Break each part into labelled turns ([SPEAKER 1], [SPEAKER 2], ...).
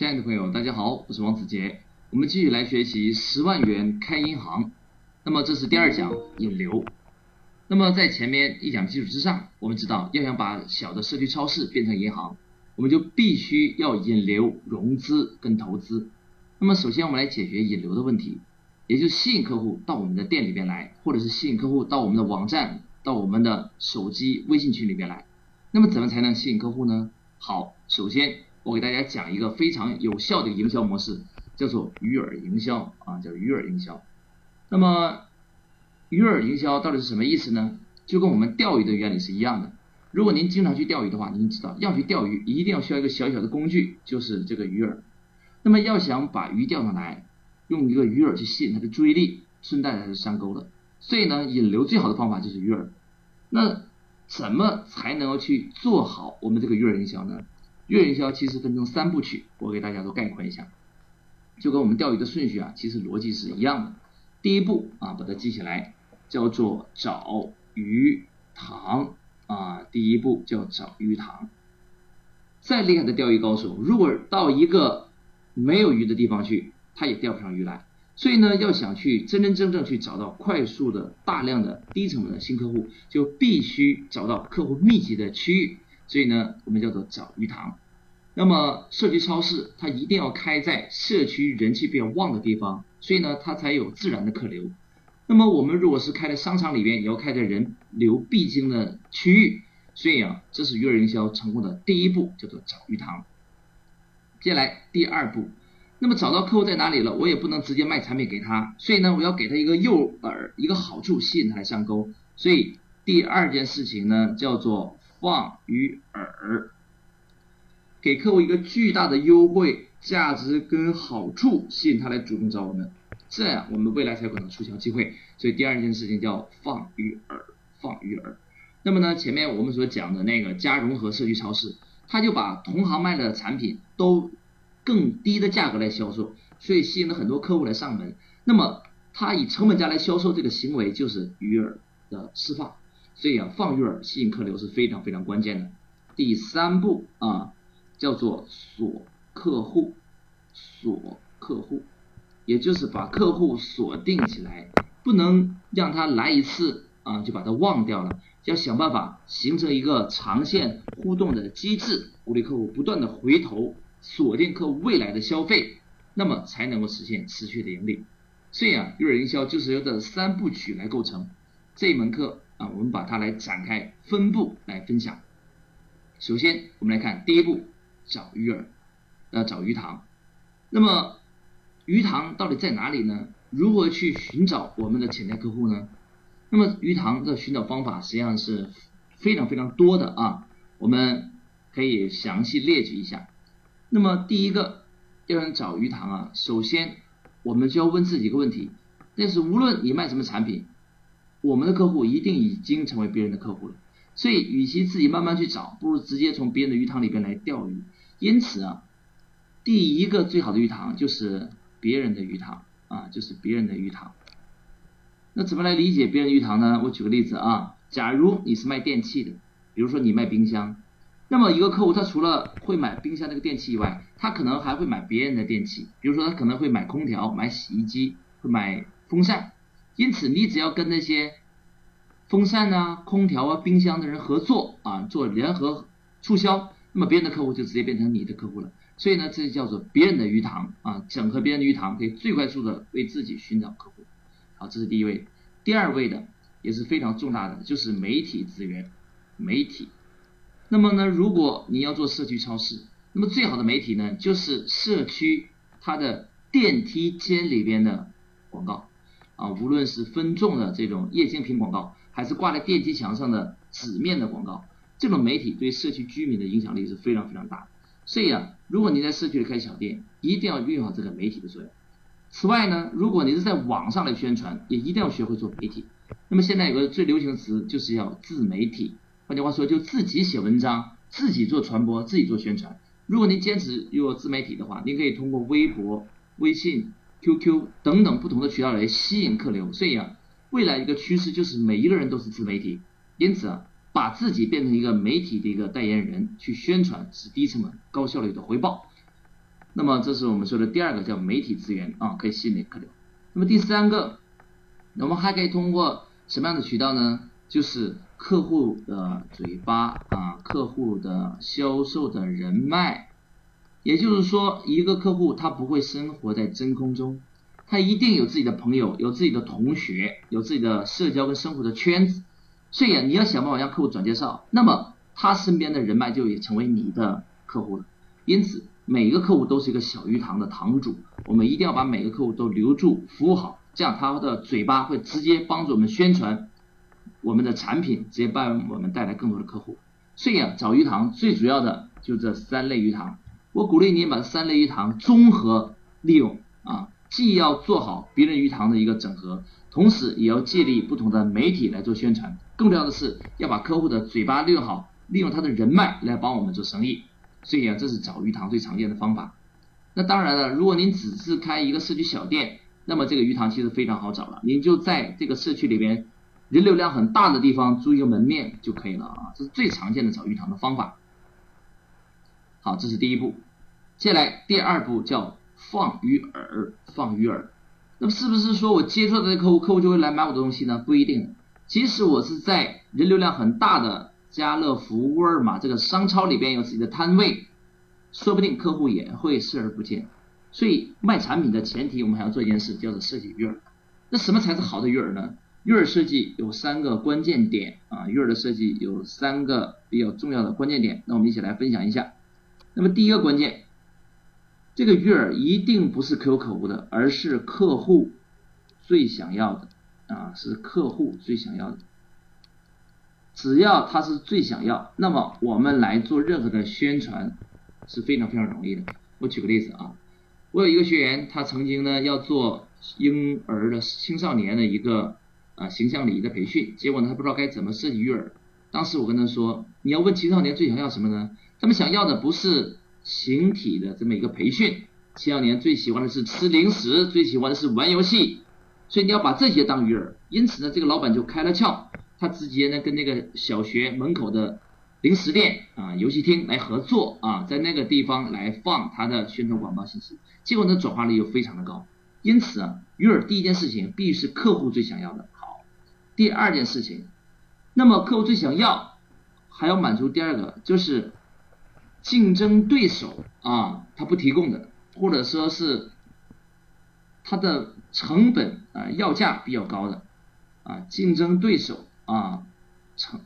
[SPEAKER 1] 亲爱的朋友，大家好，我是王子杰。我们继续来学习十万元开银行。那么这是第二讲引流。那么在前面一讲基础之上，我们知道要想把小的社区超市变成银行，我们就必须要引流、融资跟投资。那么首先我们来解决引流的问题，也就是吸引客户到我们的店里边来，或者是吸引客户到我们的网站、到我们的手机微信群里边来。那么怎么才能吸引客户呢？好，首先。我给大家讲一个非常有效的营销模式，叫做鱼饵营销啊，叫鱼饵营销。那么鱼饵营销到底是什么意思呢？就跟我们钓鱼的原理是一样的。如果您经常去钓鱼的话，您知道要去钓鱼，一定要需要一个小小的工具，就是这个鱼饵。那么要想把鱼钓上来，用一个鱼饵去吸引它的注意力，顺带它就上钩了。所以呢，引流最好的方法就是鱼饵。那怎么才能够去做好我们这个鱼饵营销呢？月营销其实分成三部曲，我给大家都概括一下，就跟我们钓鱼的顺序啊，其实逻辑是一样的。第一步啊，把它记起来，叫做找鱼塘啊，第一步叫找鱼塘。再厉害的钓鱼高手，如果到一个没有鱼的地方去，他也钓不上鱼来。所以呢，要想去真真正正去找到快速的、大量的、低成本的新客户，就必须找到客户密集的区域。所以呢，我们叫做找鱼塘。那么社区超市它一定要开在社区人气比较旺的地方，所以呢，它才有自然的客流。那么我们如果是开在商场里边，也要开在人流必经的区域。所以啊，这是鱼饵营销成功的第一步，叫做找鱼塘。接下来第二步，那么找到客户在哪里了，我也不能直接卖产品给他，所以呢，我要给他一个诱饵，一个好处吸引他来上钩。所以第二件事情呢，叫做。放鱼饵，给客户一个巨大的优惠价值跟好处，吸引他来主动找我们，这样我们未来才有可能促销机会。所以第二件事情叫放鱼饵，放鱼饵。那么呢，前面我们所讲的那个加融合社区超市，他就把同行卖的产品都更低的价格来销售，所以吸引了很多客户来上门。那么他以成本价来销售这个行为，就是鱼饵的释放。这样，放鱼饵吸引客流是非常非常关键的。第三步啊，叫做锁客户，锁客户，也就是把客户锁定起来，不能让他来一次啊就把他忘掉了，要想办法形成一个长线互动的机制，鼓励客户不断的回头锁定客户未来的消费，那么才能够实现持续的盈利。所以啊，鱼饵营销就是由这三部曲来构成这一门课。啊，我们把它来展开分步来分享。首先，我们来看第一步，找鱼饵，要找鱼塘。那么，鱼塘到底在哪里呢？如何去寻找我们的潜在客户呢？那么，鱼塘的寻找方法实际上是非常非常多的啊，我们可以详细列举一下。那么，第一个，要想找鱼塘啊，首先我们就要问自己一个问题，那是无论你卖什么产品。我们的客户一定已经成为别人的客户了，所以与其自己慢慢去找，不如直接从别人的鱼塘里边来钓鱼。因此啊，第一个最好的鱼塘就是别人的鱼塘啊，就是别人的鱼塘。那怎么来理解别人鱼塘呢？我举个例子啊，假如你是卖电器的，比如说你卖冰箱，那么一个客户他除了会买冰箱这个电器以外，他可能还会买别人的电器，比如说他可能会买空调、买洗衣机、会买风扇。因此，你只要跟那些风扇啊、空调啊、冰箱的人合作啊，做联合促销，那么别人的客户就直接变成你的客户了。所以呢，这就叫做别人的鱼塘啊，整合别人的鱼塘，可以最快速的为自己寻找客户。好，这是第一位。第二位的也是非常重大的，就是媒体资源。媒体。那么呢，如果你要做社区超市，那么最好的媒体呢，就是社区它的电梯间里边的广告。啊，无论是分众的这种液晶屏广告，还是挂在电梯墙上的纸面的广告，这种媒体对社区居民的影响力是非常非常大的。所以啊，如果你在社区里开小店，一定要运用好这个媒体的作用。此外呢，如果你是在网上来宣传，也一定要学会做媒体。那么现在有个最流行的词，就是要自媒体。换句话说，就自己写文章，自己做传播，自己做宣传。如果您坚持用自媒体的话，您可以通过微博、微信。QQ 等等不同的渠道来吸引客流，所以啊，未来一个趋势就是每一个人都是自媒体，因此啊，把自己变成一个媒体的一个代言人去宣传是低成本高效率的回报。那么这是我们说的第二个叫媒体资源啊，可以吸引客流。那么第三个，我们还可以通过什么样的渠道呢？就是客户的嘴巴啊，客户的销售的人脉。也就是说，一个客户他不会生活在真空中，他一定有自己的朋友，有自己的同学，有自己的社交跟生活的圈子。所以啊，你要想办法让客户转介绍，那么他身边的人脉就也成为你的客户了。因此，每一个客户都是一个小鱼塘的堂主，我们一定要把每个客户都留住，服务好，这样他的嘴巴会直接帮助我们宣传我们的产品，直接帮我们带来更多的客户。所以啊，找鱼塘最主要的就这三类鱼塘。我鼓励你把三类鱼塘综合利用啊，既要做好别人鱼塘的一个整合，同时也要借力不同的媒体来做宣传。更重要的是要把客户的嘴巴利用好，利用他的人脉来帮我们做生意。所以啊，这是找鱼塘最常见的方法。那当然了，如果您只是开一个社区小店，那么这个鱼塘其实非常好找了，您就在这个社区里边人流量很大的地方租一个门面就可以了啊，这是最常见的找鱼塘的方法。好，这是第一步。接下来第二步叫放鱼饵，放鱼饵。那么是不是说我接触到的客户，客户就会来买我的东西呢？不一定。即使我是在人流量很大的家乐福、沃尔玛这个商超里边有自己的摊位，说不定客户也会视而不见。所以卖产品的前提，我们还要做一件事，叫做设计鱼饵。那什么才是好的鱼饵呢？鱼饵设计有三个关键点啊，鱼饵的设计有三个比较重要的关键点。那我们一起来分享一下。那么第一个关键，这个鱼饵一定不是可有可无的，而是客户最想要的啊，是客户最想要的。只要他是最想要，那么我们来做任何的宣传是非常非常容易的。我举个例子啊，我有一个学员，他曾经呢要做婴儿的青少年的一个啊形象礼仪的培训，结果呢他不知道该怎么设计鱼饵。当时我跟他说，你要问青少年最想要什么呢？他们想要的不是形体的这么一个培训，青少年最喜欢的是吃零食，最喜欢的是玩游戏，所以你要把这些当鱼饵。因此呢，这个老板就开了窍，他直接呢跟那个小学门口的零食店啊、游戏厅来合作啊，在那个地方来放他的宣传广告信息，结果呢转化率又非常的高。因此啊，鱼饵第一件事情必须是客户最想要的。好，第二件事情，那么客户最想要还要满足第二个就是。竞争对手啊，他不提供的，或者说是他的成本啊要价比较高的啊，竞争对手啊成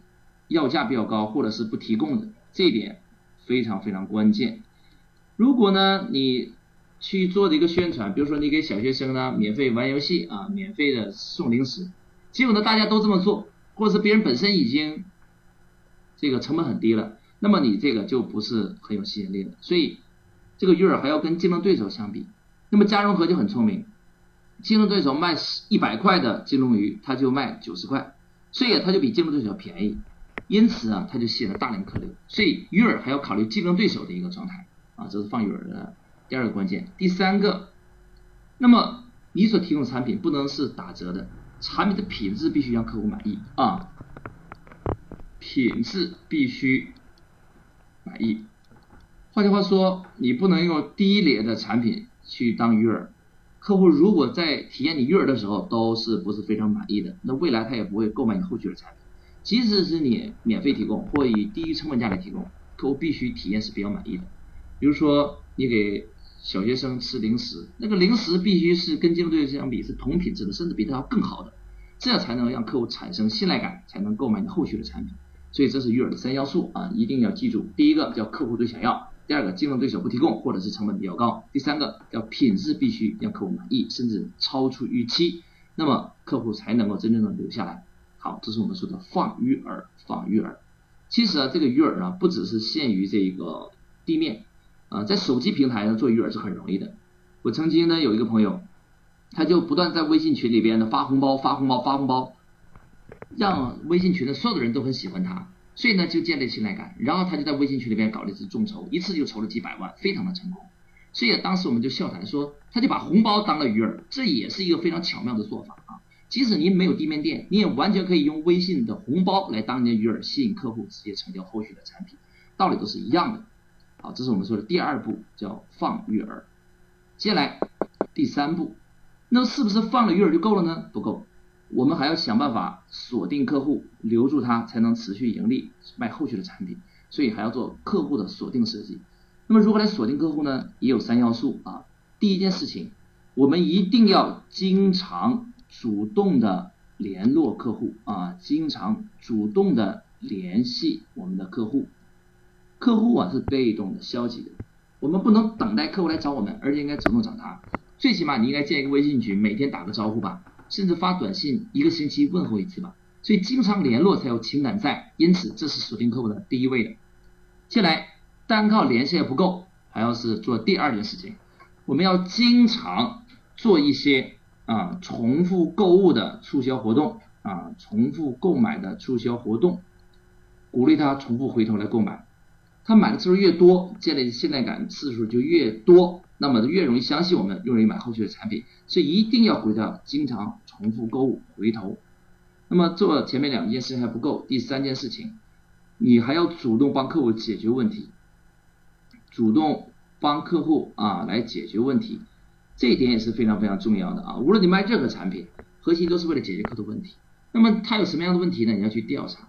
[SPEAKER 1] 要价比较高，或者是不提供的，这一点非常非常关键。如果呢你去做的一个宣传，比如说你给小学生呢免费玩游戏啊，免费的送零食，结果呢大家都这么做，或者是别人本身已经这个成本很低了。那么你这个就不是很有吸引力了，所以这个鱼饵还要跟竞争对手相比。那么嘉荣和就很聪明，竞争对手卖一百块的金龙鱼，他就卖九十块，所以他就比竞争对手便宜，因此啊，他就吸引了大量客流。所以鱼饵还要考虑竞争对手的一个状态啊，这是放鱼饵的第二个关键。第三个，那么你所提供产品不能是打折的，产品的品质必须让客户满意啊，品质必须。满意。换句话说，你不能用低劣的产品去当鱼饵。客户如果在体验你鱼饵的时候都是不是非常满意的，那未来他也不会购买你后续的产品。即使是你免费提供或以低于成本价来提供，客户必须体验是比较满意的。比如说，你给小学生吃零食，那个零食必须是跟竞争对手相比是同品质的，甚至比他要更好的，这样才能让客户产生信赖感，才能购买你后续的产品。所以这是鱼饵的三要素啊，一定要记住。第一个叫客户最想要，第二个竞争对手不提供或者是成本比较高，第三个叫品质必须让客户满意，甚至超出预期，那么客户才能够真正的留下来。好，这是我们说的放鱼饵，放鱼饵。其实啊，这个鱼饵啊，不只是限于这个地面啊，在手机平台上做鱼饵是很容易的。我曾经呢有一个朋友，他就不断在微信群里边呢发红包，发红包，发红包。让微信群的所有的人都很喜欢他，所以呢就建立信赖感，然后他就在微信群里边搞了一次众筹，一次就筹了几百万，非常的成功。所以当时我们就笑谈说，他就把红包当了鱼饵，这也是一个非常巧妙的做法啊。即使您没有地面店，你也完全可以用微信的红包来当你的鱼饵，吸引客户直接成交后续的产品，道理都是一样的。好，这是我们说的第二步，叫放鱼饵。接下来第三步，那是不是放了鱼饵就够了呢？不够，我们还要想办法锁定客户，留住他，才能持续盈利，卖后续的产品。所以还要做客户的锁定设计。那么如何来锁定客户呢？也有三要素啊。第一件事情，我们一定要经常主动的联络客户啊，经常主动的联系我们的客户。客户啊是被动的、消极的，我们不能等待客户来找我们，而且应该主动找他。最起码你应该建一个微信群，每天打个招呼吧，甚至发短信，一个星期问候一次吧。所以经常联络才有情感在，因此这是锁定客户的第一位的。接下来单靠联系还不够，还要是做第二件事情，我们要经常做一些啊重复购物的促销活动啊，重复购买的促销活动，鼓励他重复回头来购买。他买的次数越多，建立信赖感次数就越多，那么越容易相信我们，越容易买后续的产品。所以一定要回到经常重复购物回头。那么做前面两件事还不够，第三件事情，你还要主动帮客户解决问题，主动帮客户啊来解决问题，这一点也是非常非常重要的啊。无论你卖任何产品，核心都是为了解决客户问题。那么他有什么样的问题呢？你要去调查。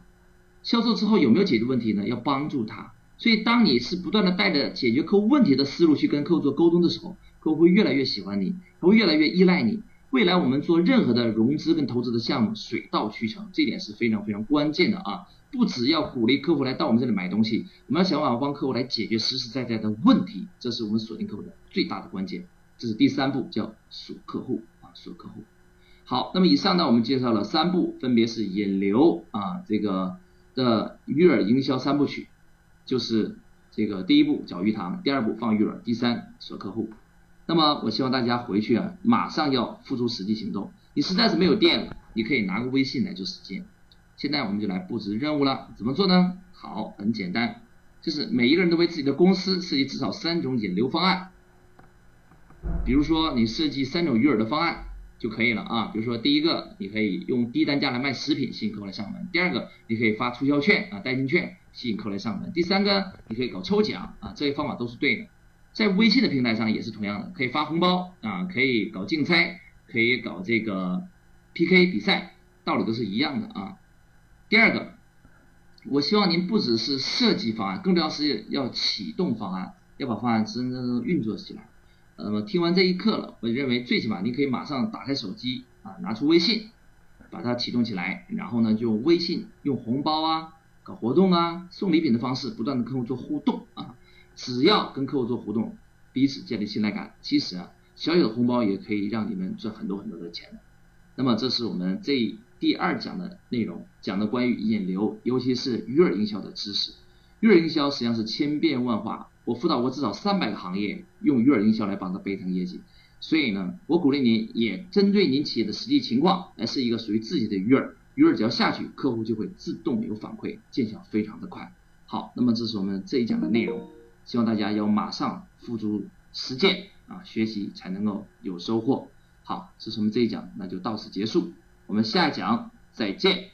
[SPEAKER 1] 销售之后有没有解决问题呢？要帮助他。所以，当你是不断的带着解决客户问题的思路去跟客户做沟通的时候，客户会越来越喜欢你，他会越来越依赖你。未来我们做任何的融资跟投资的项目，水到渠成，这点是非常非常关键的啊！不只要鼓励客户来到我们这里买东西，我们要想办法帮客户来解决实实在在的问题，这是我们锁定客户的最大的关键。这是第三步，叫锁客户啊，锁客户。好，那么以上呢，我们介绍了三步，分别是引流啊，这个的鱼饵营销三部曲。就是这个第一步搅鱼塘，第二步放鱼饵，第三锁客户。那么我希望大家回去啊，马上要付出实际行动。你实在是没有电了，你可以拿个微信来做实践。现在我们就来布置任务了，怎么做呢？好，很简单，就是每一个人都为自己的公司设计至少三种引流方案。比如说你设计三种鱼饵的方案。就可以了啊，比如说第一个，你可以用低单价来卖食品吸引客户来上门；第二个，你可以发促销券啊，代金券吸引客户来上门；第三个，你可以搞抽奖啊，这些方法都是对的。在微信的平台上也是同样的，可以发红包啊，可以搞竞猜，可以搞这个 PK 比赛，道理都是一样的啊。第二个，我希望您不只是设计方案，更重要是要启动方案，要把方案真正正运作起来。那么听完这一课了，我认为最起码你可以马上打开手机啊，拿出微信，把它启动起来，然后呢，就用微信用红包啊、搞活动啊、送礼品的方式，不断的跟客户做互动啊。只要跟客户做互动，彼此建立信赖感，其实啊，小小的红包也可以让你们赚很多很多的钱。那么这是我们这第二讲的内容，讲的关于引流，尤其是鱼饵营销的知识。鱼饵营销实际上是千变万化。我辅导过至少三百个行业，用鱼饵营销来帮他倍增业绩。所以呢，我鼓励您也针对您企业的实际情况来试一个属于自己的鱼饵。鱼饵只要下去，客户就会自动有反馈，见效非常的快。好，那么这是我们这一讲的内容，希望大家要马上付诸实践啊，学习才能够有收获。好，这是我们这一讲，那就到此结束，我们下一讲再见。